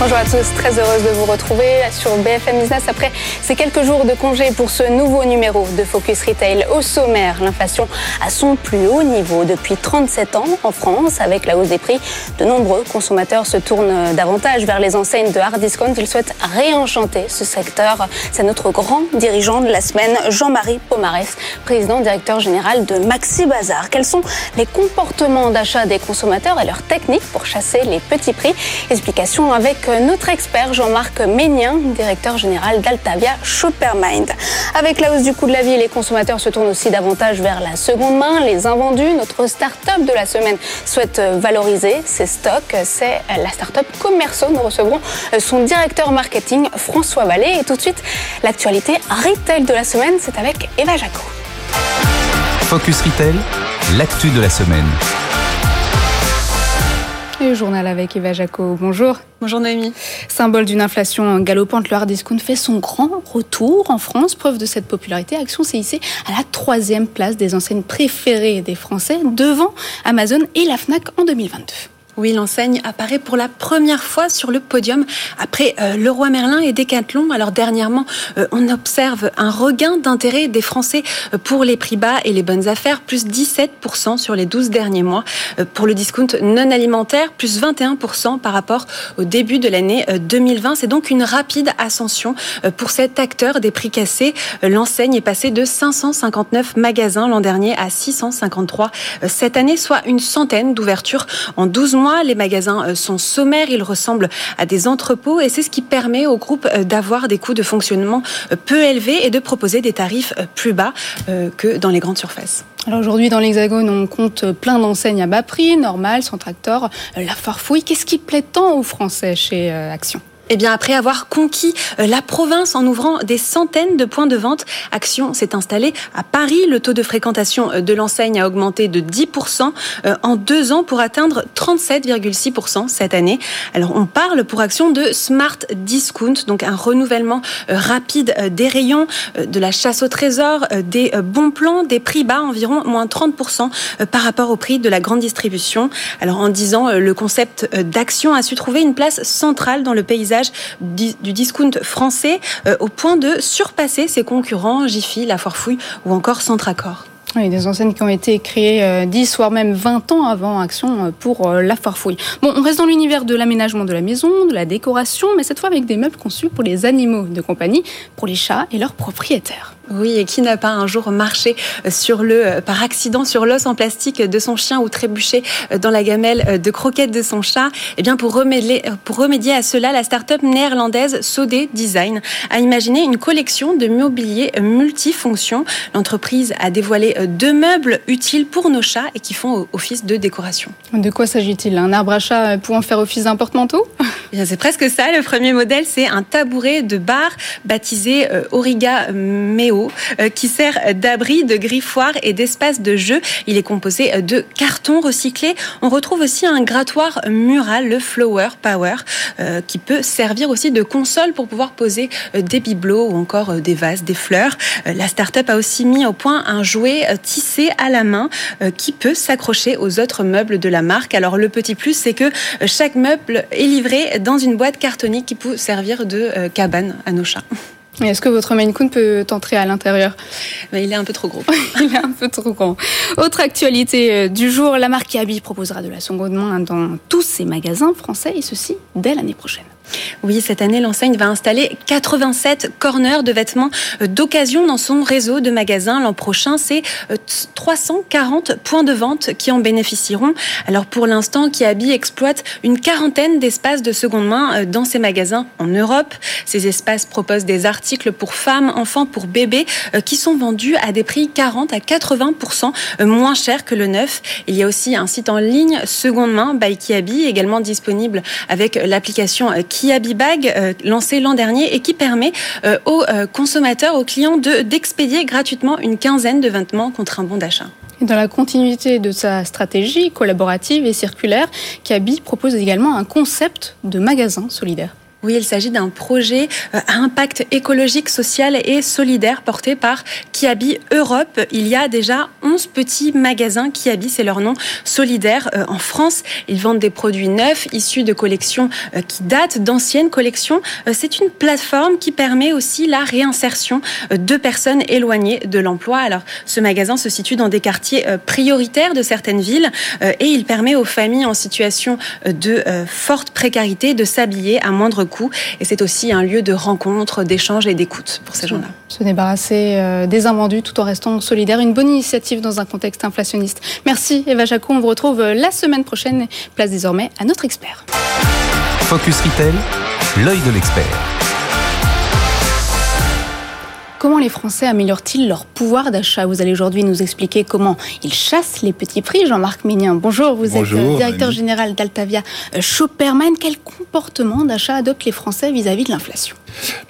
Bonjour à tous, très heureuse de vous retrouver sur BFM Business après ces quelques jours de congé pour ce nouveau numéro de Focus Retail. Au sommaire, l'inflation à son plus haut niveau depuis 37 ans en France. Avec la hausse des prix, de nombreux consommateurs se tournent davantage vers les enseignes de hard discount. Ils souhaitent réenchanter ce secteur. C'est notre grand dirigeant de la semaine, Jean-Marie Pomarès, président directeur général de Maxi Bazar. Quels sont les comportements d'achat des consommateurs et leurs techniques pour chasser les petits prix? Explication avec notre expert Jean-Marc Ménien, directeur général d'Altavia Shoppermind. Avec la hausse du coût de la vie, les consommateurs se tournent aussi davantage vers la seconde main, les invendus. Notre start-up de la semaine souhaite valoriser ses stocks. C'est la start-up Commerceau. Nous recevrons son directeur marketing François Vallée. Et tout de suite, l'actualité retail de la semaine, c'est avec Eva Jaco. Focus Retail, l'actu de la semaine. Le journal avec Eva Jaco. Bonjour. Bonjour Noémie. Symbole d'une inflation galopante, le hard discount fait son grand retour en France. Preuve de cette popularité, Action s'est hissée à la troisième place des enseignes préférées des Français, devant Amazon et la Fnac en 2022. Oui, l'enseigne apparaît pour la première fois sur le podium après euh, Leroy Merlin et Decathlon. Alors dernièrement, euh, on observe un regain d'intérêt des Français euh, pour les prix bas et les bonnes affaires, plus 17% sur les 12 derniers mois. Euh, pour le discount non alimentaire, plus 21% par rapport au début de l'année 2020. C'est donc une rapide ascension pour cet acteur des prix cassés. L'enseigne est passée de 559 magasins l'an dernier à 653 cette année, soit une centaine d'ouvertures en 12 mois les magasins sont sommaires, ils ressemblent à des entrepôts et c'est ce qui permet au groupe d'avoir des coûts de fonctionnement peu élevés et de proposer des tarifs plus bas que dans les grandes surfaces. Alors aujourd'hui, dans l'Hexagone, on compte plein d'enseignes à bas prix, Normal, Centractor, La Farfouille. Qu'est-ce qui plaît tant aux Français chez Action? Eh bien, après avoir conquis la province en ouvrant des centaines de points de vente, Action s'est installée à Paris. Le taux de fréquentation de l'enseigne a augmenté de 10% en deux ans pour atteindre 37,6% cette année. Alors, on parle pour Action de Smart Discount, donc un renouvellement rapide des rayons, de la chasse au trésor, des bons plans, des prix bas, environ moins 30% par rapport au prix de la grande distribution. Alors, en disant le concept d'Action a su trouver une place centrale dans le paysage du discount français au point de surpasser ses concurrents Jiffy, La Forfouille ou encore Centracor. Oui, des enseignes qui ont été créées 10 voire même 20 ans avant Action pour la farfouille. Bon, on reste dans l'univers de l'aménagement de la maison, de la décoration, mais cette fois avec des meubles conçus pour les animaux de compagnie, pour les chats et leurs propriétaires. Oui, et qui n'a pas un jour marché sur le, par accident sur l'os en plastique de son chien ou trébuché dans la gamelle de croquettes de son chat Eh bien, pour remédier, pour remédier à cela, la start-up néerlandaise Sodé Design a imaginé une collection de mobilier multifonction. L'entreprise a dévoilé deux meubles utiles pour nos chats et qui font office de décoration. De quoi s'agit-il? Un arbre à chat pouvant faire office d'un porte-manteau C'est presque ça. Le premier modèle, c'est un tabouret de bar baptisé Origa Meo qui sert d'abri, de griffoir et d'espace de jeu. Il est composé de carton recyclé. On retrouve aussi un grattoir mural, le Flower Power, qui peut servir aussi de console pour pouvoir poser des bibelots ou encore des vases, des fleurs. La start-up a aussi mis au point un jouet tissé à la main qui peut s'accrocher aux autres meubles de la marque. Alors le petit plus, c'est que chaque meuble est livré dans une boîte cartonique qui peut servir de cabane à nos chats. Est-ce que votre Maine Coon peut entrer à l'intérieur Il est un peu trop gros. Il est un peu trop grand. Autre actualité du jour, la marque Kiabi proposera de la seconde main dans tous ses magasins français et ceci dès l'année prochaine. Oui, cette année, l'enseigne va installer 87 corners de vêtements d'occasion dans son réseau de magasins. L'an prochain, c'est 340 points de vente qui en bénéficieront. Alors pour l'instant, Kiabi exploite une quarantaine d'espaces de seconde main dans ses magasins en Europe. Ces espaces proposent des articles pour femmes, enfants, pour bébés qui sont vendus à des prix 40 à 80% moins chers que le neuf. Il y a aussi un site en ligne seconde main by Kiabi, également disponible avec l'application Kiabi Bag, euh, lancé l'an dernier et qui permet euh, aux euh, consommateurs, aux clients de d'expédier gratuitement une quinzaine de vêtements contre un bon d'achat. Dans la continuité de sa stratégie collaborative et circulaire, Kiabi propose également un concept de magasin solidaire. Oui, il s'agit d'un projet à impact écologique, social et solidaire porté par Kiabi Europe. Il y a déjà 11 petits magasins Kiabi, c'est leur nom, solidaires en France. Ils vendent des produits neufs issus de collections qui datent d'anciennes collections. C'est une plateforme qui permet aussi la réinsertion de personnes éloignées de l'emploi. Alors, ce magasin se situe dans des quartiers prioritaires de certaines villes et il permet aux familles en situation de forte précarité de s'habiller à moindre coût. Et c'est aussi un lieu de rencontre, d'échange et d'écoute pour ces gens-là. Se débarrasser euh, des invendus tout en restant solidaire. Une bonne initiative dans un contexte inflationniste. Merci Eva Jaco. On vous retrouve euh, la semaine prochaine. Place désormais à notre expert. Focus Retail, l'œil de l'expert. Comment les Français améliorent-ils leur pouvoir d'achat? Vous allez aujourd'hui nous expliquer comment ils chassent les petits prix. Jean-Marc Ménien, bonjour. Vous êtes euh, directeur général d'Altavia Shopperman. Quel comportement d'achat adoptent les Français vis-à-vis de l'inflation?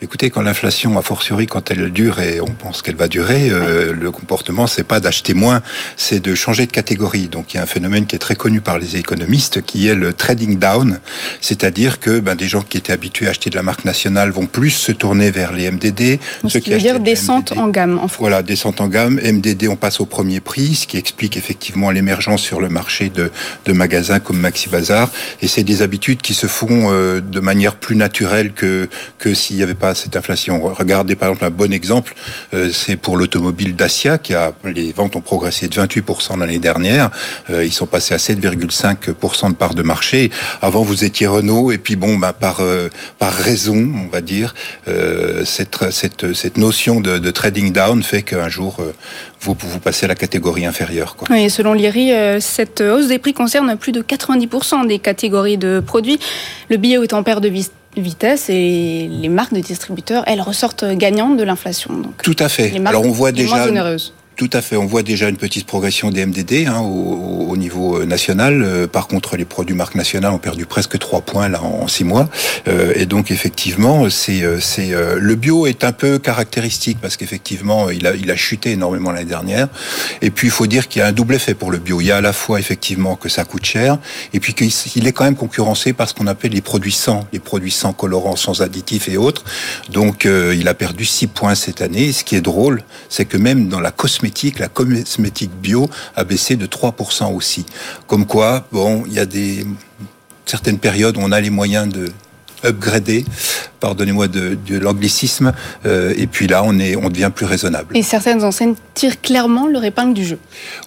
Écoutez, quand l'inflation, a fortiori quand elle dure et on pense qu'elle va durer, euh, le comportement, c'est pas d'acheter moins, c'est de changer de catégorie. Donc il y a un phénomène qui est très connu par les économistes, qui est le trading down, c'est-à-dire que ben, des gens qui étaient habitués à acheter de la marque nationale vont plus se tourner vers les MDD. Ce qui veut dire descente en gamme. En Voilà, descente en gamme. MDD, on passe au premier prix, ce qui explique effectivement l'émergence sur le marché de, de magasins comme Maxi Bazar. Et c'est des habitudes qui se font euh, de manière plus naturelle que que si il n'y avait pas cette inflation. Regardez par exemple un bon exemple, euh, c'est pour l'automobile Dacia qui a les ventes ont progressé de 28% l'année dernière. Euh, ils sont passés à 7,5% de part de marché. Avant vous étiez Renault et puis bon bah, par euh, par raison on va dire cette cette cette notion de, trading down fait qu'un jour vous, vous passez à la catégorie inférieure. Oui, selon l'IRI, cette hausse des prix concerne plus de 90% des catégories de produits. Le billet est en perte de vie vitesse et les marques de distributeurs, elles ressortent gagnantes de l'inflation. Tout à fait. Alors on voit déjà. Tout à fait. On voit déjà une petite progression des MDD hein, au, au, niveau euh, national. Euh, par contre, les produits marques nationales ont perdu presque 3 points là en 6 mois. Euh, et donc, effectivement, c'est le bio est un peu caractéristique parce qu'effectivement, il a chuté énormément l'année dernière. Et puis, il faut dire qu'il y a un double effet pour le bio. Il y a à la fois effectivement que ça coûte cher, et puis qu'il est quand même concurrencé par ce qu'on appelle les produits sans, les produits sans colorants, sans additifs et autres. Donc, il a perdu 6 points cette année. ce qui est drôle, c'est que même dans la cosmétique la cosmétique bio a baissé de 3% aussi. Comme quoi, bon, il y a des certaines périodes où on a les moyens de upgrader pardonnez-moi de, l'anglicisme. Euh, et puis là, on, est, on devient plus raisonnable. Et certaines enseignes tirent clairement leur épingle du jeu.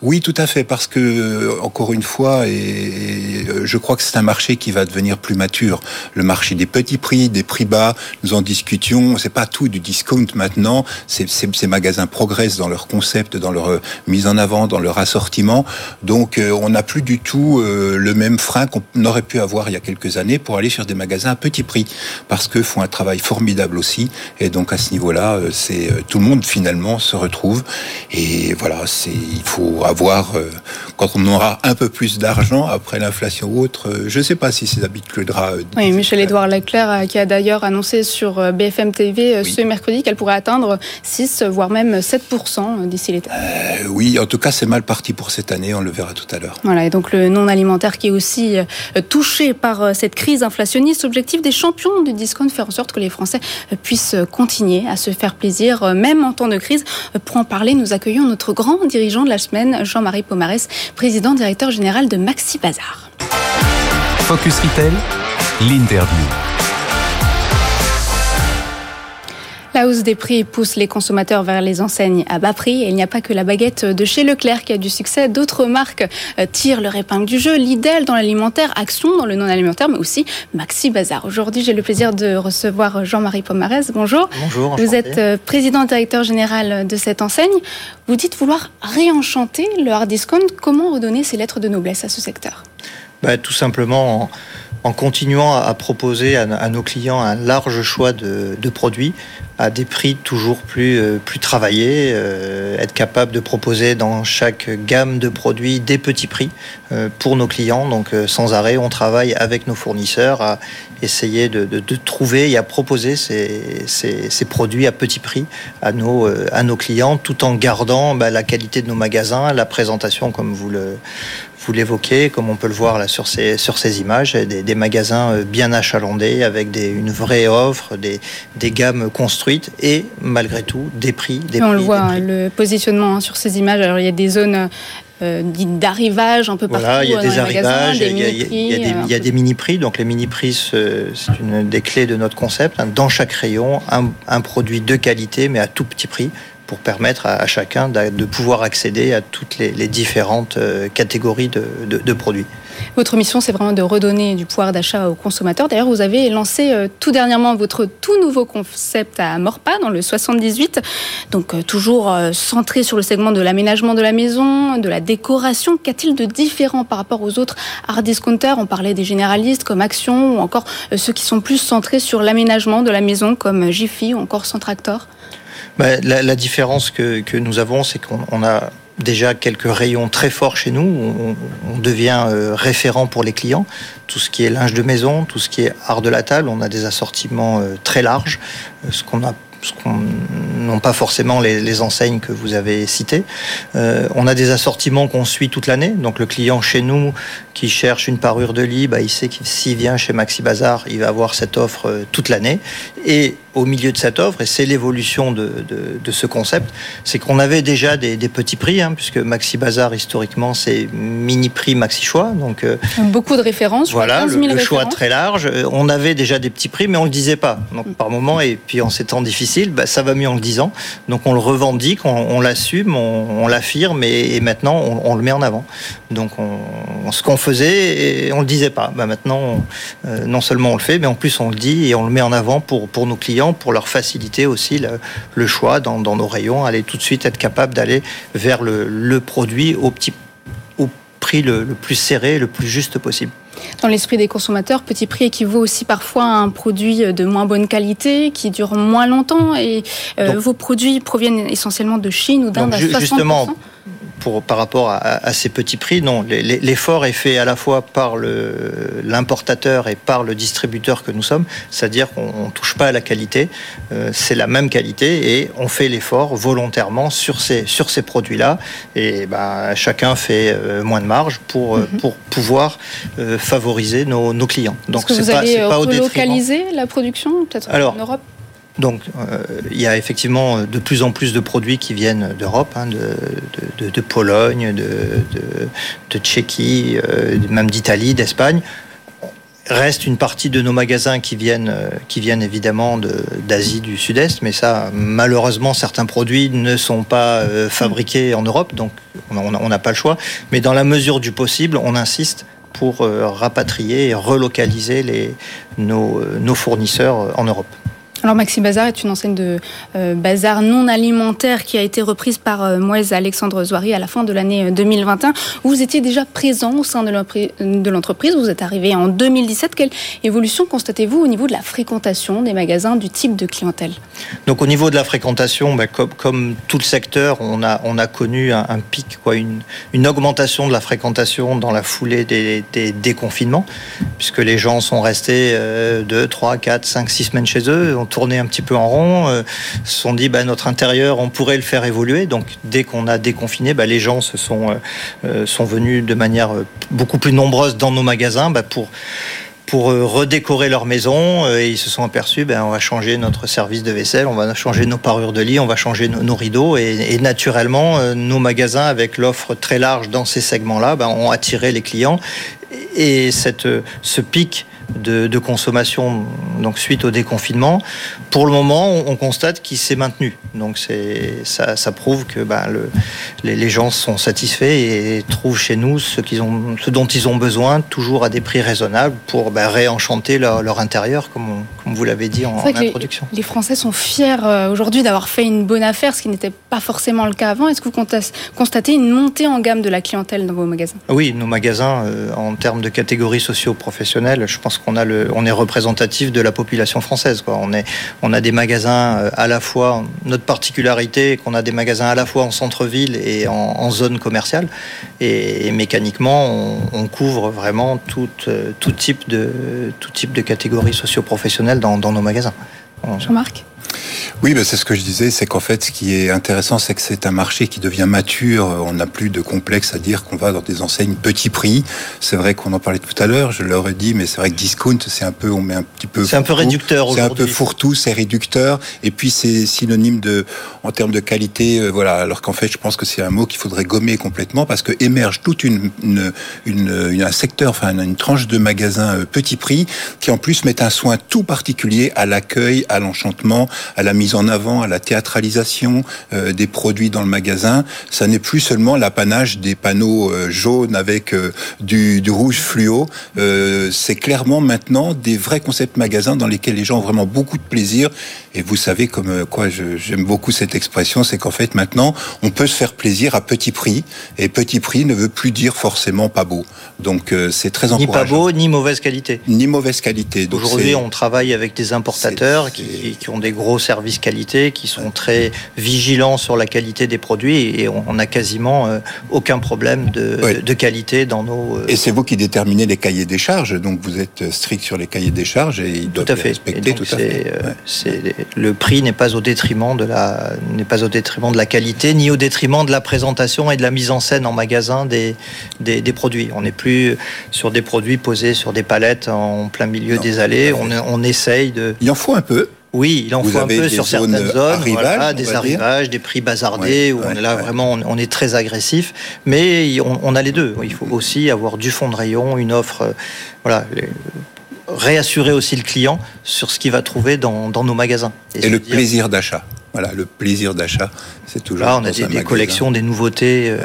Oui, tout à fait, parce que, encore une fois, et, euh, je crois que c'est un marché qui va devenir plus mature. Le marché des petits prix, des prix bas, nous en discutions. C'est pas tout du discount maintenant. Ces, ces magasins progressent dans leur concept, dans leur euh, mise en avant, dans leur assortiment. Donc, on n'a plus du tout le même frein qu'on aurait pu avoir il y a quelques années pour aller sur des magasins à petit prix, parce que font un travail formidable aussi. Et donc à ce niveau-là, euh, c'est euh, tout le monde finalement se retrouve. Et voilà, c'est il faut avoir euh, quand on aura un peu plus d'argent après l'inflation ou autre. Je ne sais pas si c'est habituera. Oui, Michel-Édouard Leclerc qui a d'ailleurs annoncé sur BFM TV ce mercredi qu'elle pourrait atteindre 6 voire même 7 d'ici l'été. oui, en tout cas, c'est mal parti pour cette année. On le verra tout à l'heure. Voilà, et donc le non alimentaire qui est aussi touché par cette crise inflationniste. Objectif des champions du discount faire en sorte que les Français puissent continuer à se faire plaisir, même en temps de crise. Pour en parler, nous accueillons notre grand dirigeant de la semaine, Jean-Marie Pomarès, président directeur général de Maxi Bazar. Focus Retail, l'interview. La hausse des prix pousse les consommateurs vers les enseignes à bas prix. Et il n'y a pas que la baguette de chez Leclerc qui a du succès. D'autres marques euh, tirent leur épingle du jeu. Lidl dans l'alimentaire, Action dans le non-alimentaire, mais aussi Maxi Bazar. Aujourd'hui, j'ai le plaisir de recevoir Jean-Marie Pomarez. Bonjour. Bonjour. Vous êtes euh, président directeur général de cette enseigne. Vous dites vouloir réenchanter le hard discount. Comment redonner ces lettres de noblesse à ce secteur? Bah, Tout simplement en, continuant à proposer à, nos clients un large choix de, produits à des prix toujours plus, plus travaillés, être capable de proposer dans chaque gamme de produits des petits prix pour nos clients. Donc sans arrêt, on travaille avec nos fournisseurs à essayer de, trouver et à proposer ces, ces, produits à petit prix à nos, à nos clients tout en gardant bah, la qualité de nos magasins, la présentation comme vous le, vous l'évoquez, comme on peut le voir là sur ces, sur ces images, des, magasins euh, bien achalandés avec des, une vraie offre, des, des gammes construites et malgré tout des prix. Des on le voit, le positionnement hein, sur ces images. Alors il y a des zones euh, d'arrivage un peu partout. Voilà, il y a des arrivages, il y a des mini-prix. Donc les mini-prix, c'est une des clés de notre concept. Hein. Dans chaque rayon, un, un produit de qualité, mais à tout petit prix pour permettre à, chacun de, pouvoir accéder à toutes les, différentes euh, catégories de, produits. Votre mission, c'est vraiment de redonner du pouvoir d'achat aux consommateurs. D'ailleurs, vous avez lancé euh, tout dernièrement votre tout nouveau concept à Morpa, dans le 78. Donc, euh, toujours centré sur le segment de l'aménagement de la maison, de la décoration. Qu'a-t-il de différent par rapport aux autres hard discounters? On parlait des généralistes comme Action ou encore ceux qui sont plus centrés sur l'aménagement de la maison comme Jiffy ou encore Centractor bah, la, différence que, que nous avons, c'est qu'on a déjà quelques rayons très forts chez nous. On, devient euh, référent pour les clients. Tout ce qui est linge de maison, tout ce qui est art de la table, on a des assortiments euh, très larges. Euh, ce qu'on a ce n'ont pas forcément les, enseignes que vous avez citées. on a des assortiments qu'on suit toute l'année. Donc le client chez nous qui cherche une parure de lit, bah, il sait que s'il vient chez Maxi Bazar, il va avoir cette offre toute l'année. Et au milieu de cette offre, et c'est l'évolution de, de, ce concept, c'est qu'on avait déjà des, petits prix, hein, puisque Maxi Bazar, historiquement, c'est mini prix Maxi Choix. Donc, euh, Beaucoup de références. Voilà, le, choix très large. Euh, on avait déjà des petits prix, mais on ne le disait pas. Donc, par moment, et puis en ces temps difficiles, bah, ça va mieux en le disant. Donc, on le revendique, on, l'assume, on, l'affirme, et, maintenant, on, le met en avant. Donc, on, ce qu'on faisait, et on ne le disait pas. Bah, maintenant, euh, non seulement on le fait, mais en plus, on le dit et on le met en avant pour, pour nos clients pour leur faciliter aussi le, choix dans, nos rayons, aller tout de suite être capable d'aller vers le, produit au, petit, au prix le, plus serré, le plus juste possible. Dans l'esprit des consommateurs, petit prix équivaut aussi parfois à un produit de moins bonne qualité, qui dure moins longtemps. Et euh, vos produits proviennent essentiellement de Chine ou d'Inde à 60%. Justement, par rapport à, ces petits prix. Non, l'effort est fait à la fois par l'importateur et par le distributeur que nous sommes, c'est-à-dire qu'on ne touche pas à la qualité, euh, c'est la même qualité et on fait l'effort volontairement sur ces, sur ces produits-là et ben, chacun fait euh, moins de marge pour, euh, mhm. pour pouvoir favoriser nos, clients. Donc c'est pas, pas relocaliser la production peut-être en Europe? Donc, euh, il y a effectivement de plus en plus de produits qui viennent d'Europe, hein, de, Pologne, de, Tchéquie, euh, même d'Italie, d'Espagne. Reste une partie de nos magasins qui viennent, euh, évidemment d'Asie du Sud-Est, mais ça, malheureusement, certains produits ne sont pas fabriqués en Europe, donc on n'a pas le choix. Mais dans la mesure du possible, on insiste pour rapatrier et relocaliser nos fournisseurs en Europe. Alors Maxi Bazar est une enseigne de euh, bazar non alimentaire qui a été reprise par euh, Moise Alexandre Zoiri à la fin de l'année 2021. Euh, vous étiez déjà présent au sein de l'entreprise, vous êtes arrivé en 2017. Quelle évolution constatez-vous au niveau de la fréquentation des magasins, du type de clientèle? Donc au niveau de la fréquentation, bah, comme, tout le secteur, on a, on a connu un, pic, une, augmentation de la fréquentation dans la foulée des déconfinements, puisque les gens sont restés 2, 3, 4, 5, 6 semaines chez eux tourné un petit peu en rond, euh, se sont dit bah, notre intérieur, on pourrait le faire évoluer. Donc dès qu'on a déconfiné, bah, les gens se sont, euh, euh, sont venus de manière beaucoup plus nombreuse dans nos magasins bah, pour pour redécorer leur maison. Et ils se sont aperçus ben on va changer notre service de vaisselle, on va changer nos parures de lit, on va changer nos, rideaux. Et, naturellement nos magasins avec l'offre très large dans ces segments-là ben, ont attiré les clients. Et cette ce pic de, consommation donc suite au déconfinement. Pour le moment, on, constate qu'il s'est maintenu. Donc ça, ça, prouve que bah, le, les, gens sont satisfaits et trouvent chez nous ce, qu'ils ont, ce dont ils ont besoin, toujours à des prix raisonnables pour bah, réenchanter leur, intérieur, comme on, comme vous l'avez dit en, introduction. Les, Français sont fiers aujourd'hui d'avoir fait une bonne affaire, ce qui n'était pas forcément le cas avant. Est-ce que vous constatez une montée en gamme de la clientèle dans vos magasins? Oui, nos magasins, en termes de catégories socio-professionnelles, je pense qu'on a le, on est représentatif de la population française. Quoi. On, est, on a des magasins à la fois, notre particularité, qu'on a des magasins à la fois en centre-ville et en, zone commerciale. Et, mécaniquement, on, couvre vraiment tout, tout, type de, tout type de catégories socio-professionnelles dans, nos magasins. Jean-Marc? Oui, ben c'est ce que je disais, c'est qu'en fait, ce qui est intéressant, c'est que c'est un marché qui devient mature. On n'a plus de complexe à dire qu'on va dans des enseignes petit prix. C'est vrai qu'on en parlait tout à l'heure, je l'aurais dit, mais c'est vrai que discount, c'est un peu, on met un petit peu. C'est un peu réducteur C'est un peu fourre-tout, c'est réducteur. Et puis c'est synonyme de, en termes de qualité, euh, voilà. Alors qu'en fait, je pense que c'est un mot qu'il faudrait gommer complètement parce que émerge toute une, une, une, un secteur, enfin une tranche de magasins euh, petit prix qui en plus met un soin tout particulier à l'accueil, à l'enchantement, à la mise en avant, à la théâtralisation euh, des produits dans le magasin. Ça n'est plus seulement l'apanage des panneaux euh, jaunes avec euh, du, du, rouge fluo. c'est clairement maintenant des vrais concepts magasins dans lesquels les gens ont vraiment beaucoup de plaisir. Et vous savez comme quoi j'aime beaucoup cette expression, c'est qu'en fait maintenant on peut se faire plaisir à petit prix. Et petit prix ne veut plus dire forcément pas beau. Donc c'est très encourageant. Ni pas beau, ni mauvaise qualité. Ni mauvaise qualité. Aujourd'hui, on travaille avec des importateurs qui, qui, ont des gros services qualité, qui sont très vigilants sur la qualité des produits et on n'a quasiment euh, aucun problème de, qualité dans nos. Euh, et c'est vous qui déterminez les cahiers des charges, donc vous êtes strict sur les cahiers des charges et ils doivent tout à fait. respecter tout à fait. Euh, le prix n'est pas au détriment de la n'est pas au détriment de la qualité ni au détriment de la présentation et de la mise en scène en magasin des des, produits. On n'est plus sur des produits posés sur des palettes en plein milieu des allées. On, on essaye de. Il en faut un peu. Oui, il en faut un peu sur certaines zones, des arrivages, des prix bazardés, où on est là vraiment, on est très agressif, mais on, a les deux. Il faut aussi avoir du fond de rayon, une offre, euh, voilà, réassurer aussi le client sur ce qu'il va trouver dans, nos magasins. Et, le plaisir d'achat. Voilà, le plaisir d'achat, c'est toujours. Là, on a des, collections, des nouveautés euh,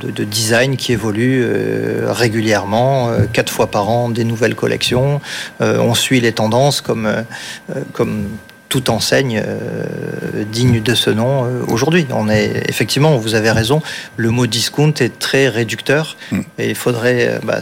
de, design qui évoluent euh, régulièrement, euh, quatre fois par an, des nouvelles collections. on suit les tendances comme comme toute enseigne digne de ce nom aujourd'hui. On est effectivement, vous avez raison, le mot discount est très réducteur hmm. et il faudrait. Bah,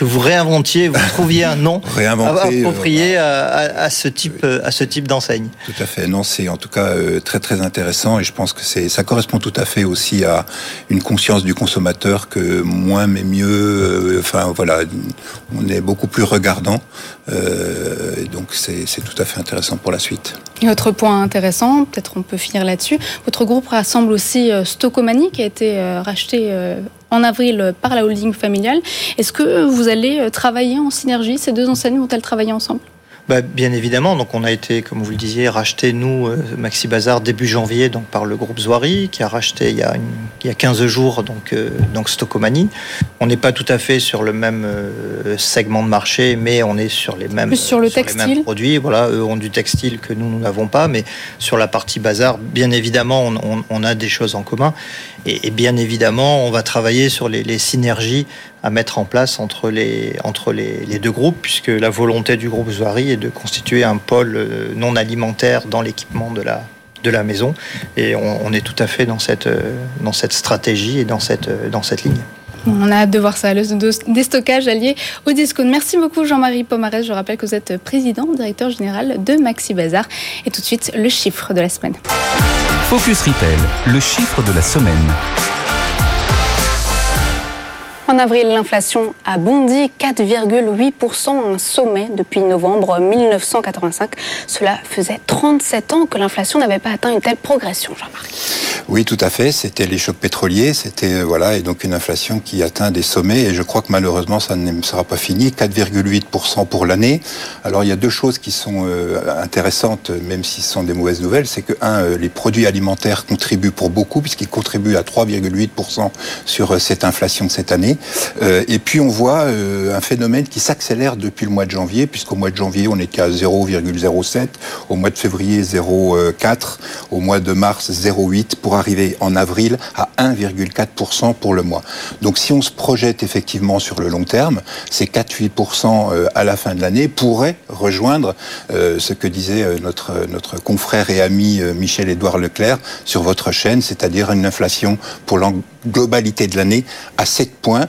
que vous réinventiez, vous trouviez un nom approprié euh, à, ce type, euh, à ce type d'enseigne. Tout à fait. Non, c'est en tout cas euh, très très intéressant et je pense que c'est ça correspond tout à fait aussi à une conscience du consommateur que moins mais mieux. enfin voilà, on est beaucoup plus regardant. donc c'est tout à fait intéressant pour la suite. Et autre point intéressant, peut-être on peut finir là-dessus. Votre groupe rassemble aussi Stocomanie qui a été racheté en avril par la holding familiale. Est-ce que vous allez euh, travailler en synergie Ces deux enseignes vont-elles travailler ensemble? Bah, bien évidemment, donc on a été, comme vous le disiez, racheté nous euh, Maxi Bazar début janvier donc par le groupe Zoari qui a racheté il y a, il y a 15 jours donc euh, donc Stocomanie. On n'est pas tout à fait sur le même euh, segment de marché, mais on est sur les mêmes sur le textile? produits. Voilà, eux ont du textile que nous nous n'avons pas, mais sur la partie bazar, bien évidemment, on, on, a des choses en commun et, et, bien évidemment, on va travailler sur les, les synergies à mettre en place entre les, entre les, les, deux groupes, puisque la volonté du groupe Zoari est de constituer un pôle euh, non alimentaire dans l'équipement de la, de la maison. Et on, on, est tout à fait dans cette, euh, dans cette stratégie et dans cette, euh, dans cette ligne. On a hâte de voir ça, le déstockage allié au discount. Merci beaucoup Jean-Marie Pomarès. Je rappelle que vous êtes président, directeur général de Maxi Bazar. Et tout de suite, le chiffre de la semaine. Focus Retail, le chiffre de la semaine. En avril, l'inflation a bondi 4,8%, un sommet depuis novembre 1985. Cela faisait 37 ans que l'inflation n'avait pas atteint une telle progression, Jean-Marc. Oui, tout à fait. C'était les chocs pétroliers, c'était euh, voilà, et donc une inflation qui atteint des sommets. Et je crois que malheureusement, ça ne sera pas fini. 4,8% pour l'année. Alors, il y a deux choses qui sont euh, intéressantes, même si ce sont des mauvaises nouvelles. C'est que un, euh, les produits alimentaires contribuent pour beaucoup, puisqu'ils contribuent à 3,8% sur cette inflation de cette année. Euh, et puis on voit euh, un phénomène qui s'accélère depuis le mois de janvier, puisqu'au mois de janvier on était à 0,07, au mois de février 0,4, au mois de mars 0,8, pour arriver en avril à 1,4% pour le mois. Donc si on se projette effectivement sur le long terme, ces 4-8% euh, à la fin de l'année pourraient rejoindre ce que disait notre, notre confrère et ami Michel-Édouard Leclerc sur votre chaîne, c'est-à-dire une inflation pour la globalité de l'année à 7 points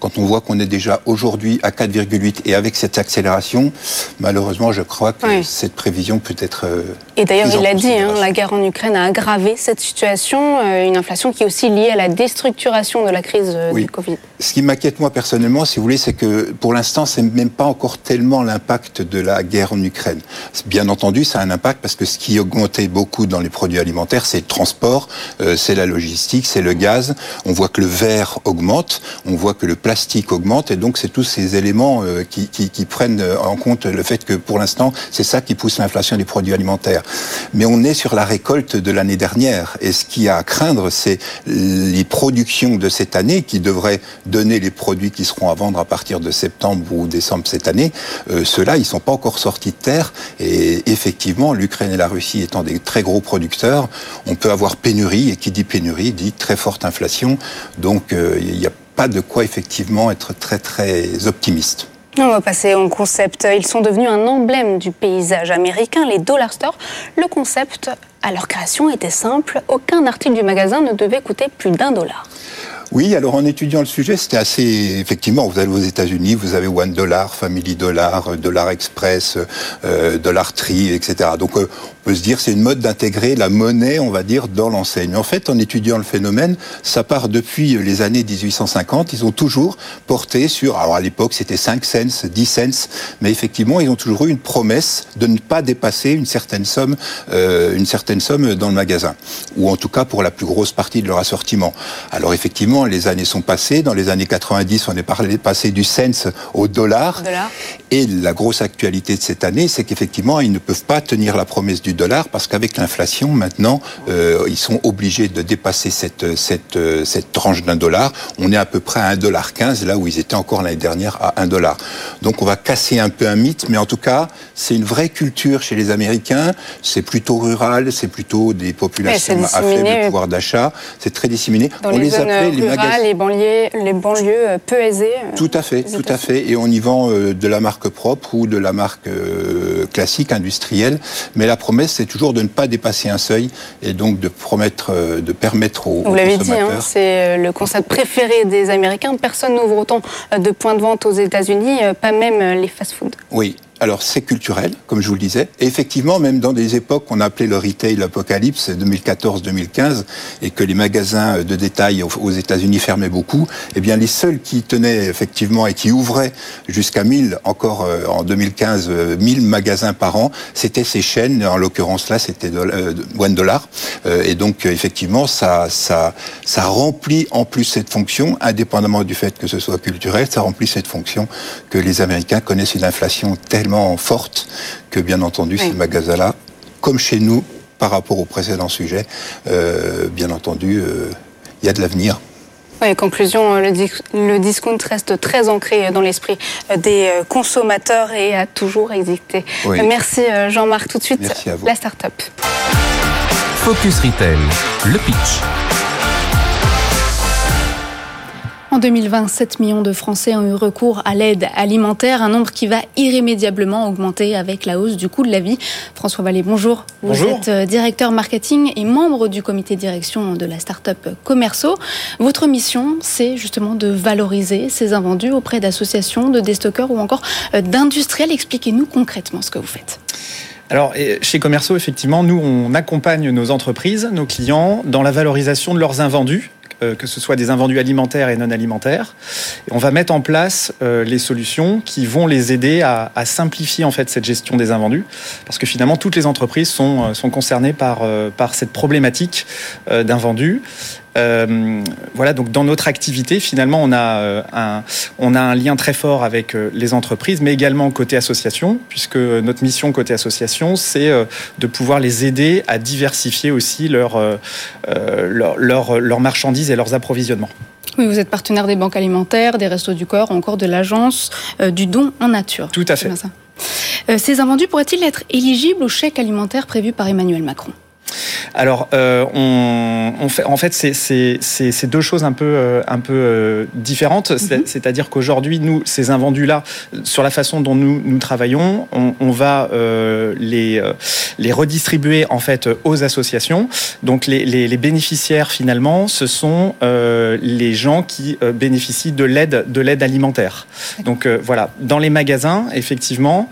quand on voit qu'on est déjà aujourd'hui à 4,8 et avec cette accélération, malheureusement, je crois que cette prévision peut être. Euh, et d'ailleurs, il l'a dit, hein, la guerre en Ukraine a aggravé cette situation, euh, une inflation qui est aussi liée à la déstructuration de la crise euh, du Covid. Ce qui m'inquiète moi personnellement, si vous voulez, c'est que pour l'instant, c'est même pas encore tellement l'impact de la guerre en Ukraine. Bien entendu, ça a un impact parce que ce qui augmentait beaucoup dans les produits alimentaires, c'est le transport, c'est la logistique, c'est le gaz. On voit que le verre augmente, on voit que le plastique augmente et donc c'est tous ces éléments euh, qui, prennent en compte le fait que pour l'instant c'est ça qui pousse l'inflation des produits alimentaires. Mais on est sur la récolte de l'année dernière et ce qui a à craindre c'est les productions de cette année qui devraient donner les produits qui seront à vendre à partir de septembre ou décembre cette année. Euh, Ceux-là ils sont pas encore sortis de terre et effectivement l'Ukraine et la Russie étant des très gros producteurs, on peut avoir pénurie et qui dit pénurie dit très forte inflation. Donc euh, il y a pas de quoi effectivement être très très optimiste. On va passer au concept. Ils sont devenus un emblème du paysage américain, les dollar stores. Le concept à leur création était simple. Aucun article du magasin ne devait coûter plus d'un dollar. Oui, alors en étudiant le sujet, c'était assez effectivement. Vous allez aux États-Unis, vous avez One Dollar, Family Dollar, Dollar Express, euh, Dollar Tree, etc. Donc euh, peut se dire c'est une mode d'intégrer la monnaie, on va dire, dans l'enseigne. En fait, en étudiant le phénomène, ça part depuis les années 1850. Ils ont toujours porté sur. Alors à l'époque, c'était 5 cents, 10 cents, mais effectivement, ils ont toujours eu une promesse de ne pas dépasser une certaine somme, euh, une certaine somme dans le magasin, ou en tout cas pour la plus grosse partie de leur assortiment. Alors effectivement les années sont passées. Dans les années 90, on est passé du cents au dollar. Et la grosse actualité de cette année, c'est qu'effectivement, ils ne peuvent pas tenir la promesse du dollar parce qu'avec l'inflation, maintenant, euh, ils sont obligés de dépasser cette, cette, cette tranche d'un dollar. On est à peu près à 1,15 dollar là où ils étaient encore l'année dernière à 1 dollar. Donc on va casser un peu un mythe, mais en tout cas, c'est une vraie culture chez les Américains. C'est plutôt rural, c'est plutôt des populations à faible pouvoir d'achat. C'est très disséminé. on les, appelait les les banlieues, les banlieues euh, peu aisées. Euh, tout à fait, tout à fait. Et on y vend euh, de la marque propre ou de la marque classique, industrielle. Mais la promesse, c'est toujours de ne pas dépasser un seuil et donc de promettre, de permettre aux, Vous l'avez dit, hein, c'est le concept préféré des Américains. Personne n'ouvre autant de points de vente aux États-Unis, pas même les fast-foods. Oui, alors c'est culturel, comme je vous le disais. Et effectivement, même dans des époques qu'on appelait le retail apocalypse, 2014-2015, et que les magasins de détail aux États-Unis fermaient beaucoup, eh bien les seuls qui tenaient effectivement et qui ouvraient jusqu'à 1000, encore euh, en 2015, 1000 euh, magasins par an, c'était ces chaînes. En l'occurrence là, c'était euh, One Dollar. Et donc effectivement, ça, ça, ça remplit en plus cette fonction, indépendamment du fait que ce soit culturel, ça remplit cette fonction que les Américains connaissent une inflation forte que, bien entendu, ces magasins-là, comme chez nous, par rapport au précédent sujet, euh, bien entendu, euh, il y a de l'avenir. Oui, conclusion, euh, le, discount reste très ancré dans l'esprit des consommateurs et a toujours existé. Merci Jean-Marc. Tout de suite, la start-up. Focus Retail, le pitch. En 2020, 7 millions de Français ont eu recours à l'aide alimentaire, un nombre qui va irrémédiablement augmenter avec la hausse du coût de la vie. François Vallée, bonjour. Vous êtes euh, directeur marketing et membre du comité de direction de la start-up Commerceau. Votre mission, c'est justement de valoriser ces invendus auprès d'associations, de déstockeurs ou encore euh, d'industriels. Expliquez-nous concrètement ce que vous faites. Alors, chez Commerceau, effectivement, nous, on accompagne nos entreprises, nos clients, dans la valorisation de leurs invendus que ce soit des invendus alimentaires et non alimentaires. On va mettre en place euh, les solutions qui vont les aider à, simplifier en fait cette gestion des invendus, parce que finalement toutes les entreprises sont, euh, concernées par, par cette problématique d'invendus. Euh, voilà, donc dans notre activité, finalement, on a, euh, un, on a un lien très fort avec euh, les entreprises, mais également côté association, puisque notre mission côté association, c'est de pouvoir les aider à diversifier aussi leur, leur, leur, leur marchandises et leurs approvisionnements. Oui, vous êtes partenaire des banques alimentaires, des restos du corps, encore de l'agence du don en nature. Tout à fait. Ça. ces invendus pourraient-ils être éligibles au chèque alimentaire prévu par Emmanuel Macron? Alors, on, on, fait, en fait, c'est deux choses un peu, un peu différentes. Mhm. C'est-à-dire qu'aujourd'hui, nous, ces invendus-là, sur la façon dont nous, nous travaillons, on, on va les, les redistribuer en fait aux associations. Donc, les, les, les bénéficiaires, finalement, ce sont les gens qui bénéficient de l'aide de l'aide alimentaire. Donc voilà, dans les magasins, effectivement,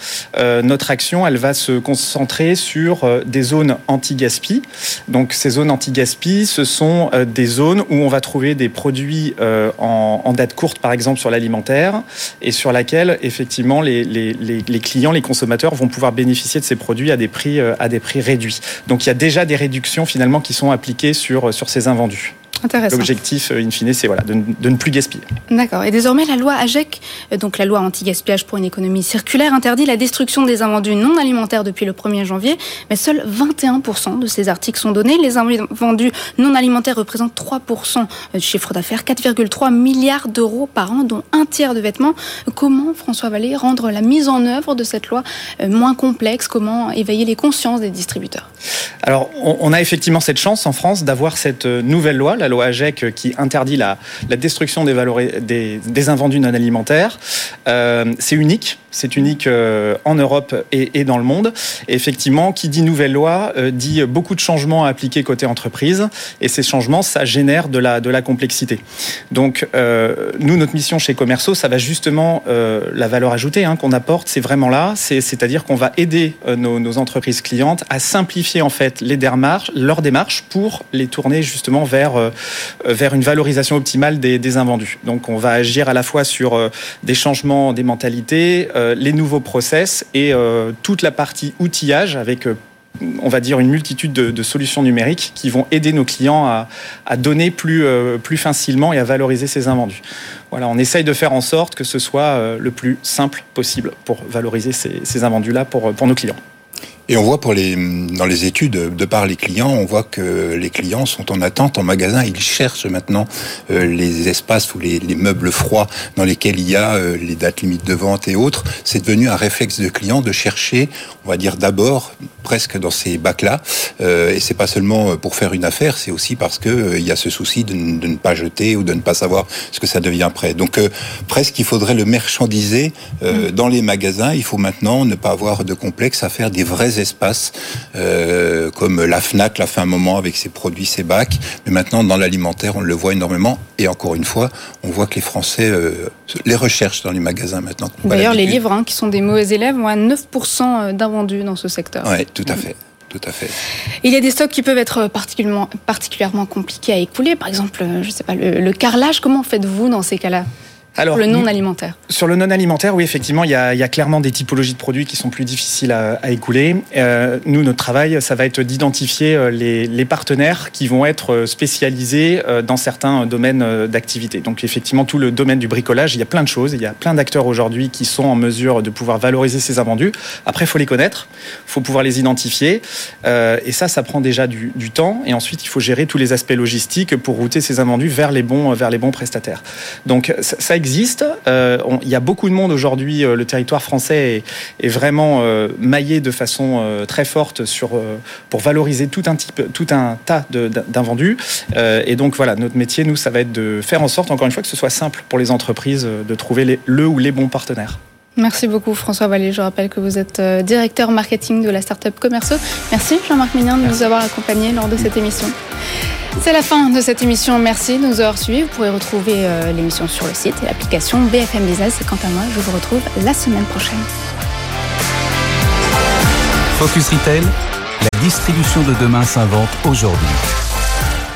notre action, elle va se concentrer sur euh, des zones anti-gaspi. Donc ces zones anti-gaspi, ce sont euh, des zones où on va trouver des produits euh, en, date courte, par exemple sur l'alimentaire, et sur laquelle effectivement les, clients, les consommateurs vont pouvoir bénéficier de ces produits à des prix, à des prix réduits. Donc il y a déjà des réductions finalement qui sont appliquées sur ces invendus. L'objectif, euh, in fine, c'est voilà, de, ne plus gaspiller. D'accord. Et désormais, la loi AGEC, euh, donc la loi anti-gaspillage pour une économie circulaire, interdit la destruction des invendus non alimentaires depuis le 1er janvier, mais seuls 21% de ces articles sont donnés. Les invendus non alimentaires représentent 3% du chiffre d'affaires, 4,3 milliards d'euros par an, dont un tiers de vêtements. Comment, François Vallée, rendre la mise en œuvre de cette loi euh, moins complexe? Comment éveiller les consciences des distributeurs? Alors, on a effectivement cette chance en France d'avoir cette nouvelle loi, la loi AGEC qui interdit la, destruction des, des, invendus non alimentaires. Euh, c'est unique. C'est unique euh, en Europe et, dans le monde. Et effectivement, qui dit nouvelle loi euh, dit beaucoup de changements à appliquer côté entreprise. Et ces changements, ça génère de la, de la complexité. Donc, nous, notre mission chez Commerceau, ça va justement la valeur ajoutée hein, qu'on apporte, c'est vraiment là. C'est-à-dire qu'on va aider nos, nos, entreprises clientes à simplifier en fait les démarches, leurs démarches pour les tourner justement vers euh, vers une valorisation optimale des, invendus. Donc on va agir à la fois sur euh, des changements des mentalités, euh, les nouveaux process et toute la partie outillage avec on va dire une multitude de, solutions numériques qui vont aider nos clients à, donner plus, plus facilement et à valoriser ces invendus. Voilà, on essaye de faire en sorte que ce soit le plus simple possible pour valoriser ces, ces invendus-là pour, pour nos clients. Et on voit pour les, dans les études, de par les clients, on voit que les clients sont en attente en magasin. Ils cherchent maintenant euh, les espaces ou les, les, meubles froids dans lesquels il y a euh, les dates limites de vente et autres. C'est devenu un réflexe de client de chercher, on va dire d'abord presque dans ces bacs-là. Euh, et c'est pas seulement pour faire une affaire, c'est aussi parce que il y a ce souci de, de, ne pas jeter ou de ne pas savoir ce que ça devient prêt. Donc presque il faudrait le marchandiser mmh. dans les magasins. Il faut maintenant ne pas avoir de complexe à faire des vrais espaces euh, comme la Fnac l'a fait un moment avec ses produits, ses bacs. Mais maintenant, dans l'alimentaire, on le voit énormément. Et encore une fois, on voit que les Français euh, les recherchent dans les magasins maintenant. D'ailleurs, les livres, hein, qui sont des mauvais élèves, ont à 9% d'invendus dans ce secteur. Oui, tout à fait. Tout à fait. Il y a des stocks qui peuvent être particulièrement, particulièrement compliqués à écouler. Par exemple, je sais pas, le carrelage. Comment faites-vous dans ces cas-là? Alors, le non alimentaire. Sur le non alimentaire, oui, effectivement, il y, a, il y a clairement des typologies de produits qui sont plus difficiles à, à écouler. Euh, nous, notre travail, ça va être d'identifier euh, les, les, partenaires qui vont être euh, spécialisés dans certains domaines d'activité. Donc, effectivement, tout le domaine du bricolage, il y a plein de choses. Il y a plein d'acteurs aujourd'hui qui sont en mesure de pouvoir valoriser ces invendus. Après, il faut les connaître, il faut pouvoir les identifier. Euh, et ça, ça prend déjà du, du, temps. Et ensuite, il faut gérer tous les aspects logistiques pour router ces invendus vers les bons, vers les bons prestataires. Donc, ça, ça existe Euh, il y a beaucoup de monde aujourd'hui. Euh, le territoire français est, vraiment euh, maillé de façon très forte pour valoriser tout un, tas d'invendus. et donc voilà, notre métier, nous, ça va être de faire en sorte, encore une fois, que ce soit simple pour les entreprises de trouver le ou les bons partenaires. Merci beaucoup François Vallée. Je rappelle que vous êtes directeur marketing de la startup Commerceau. Merci Jean-Marc Mignon de nous avoir accompagnés lors de cette émission. C'est la fin de cette émission. Merci de nous avoir suivis. Vous pourrez retrouver euh, l'émission sur le site et l'application BFM Business. Et quant à moi, je vous retrouve la semaine prochaine. Focus Retail, la distribution de demain s'invente aujourd'hui.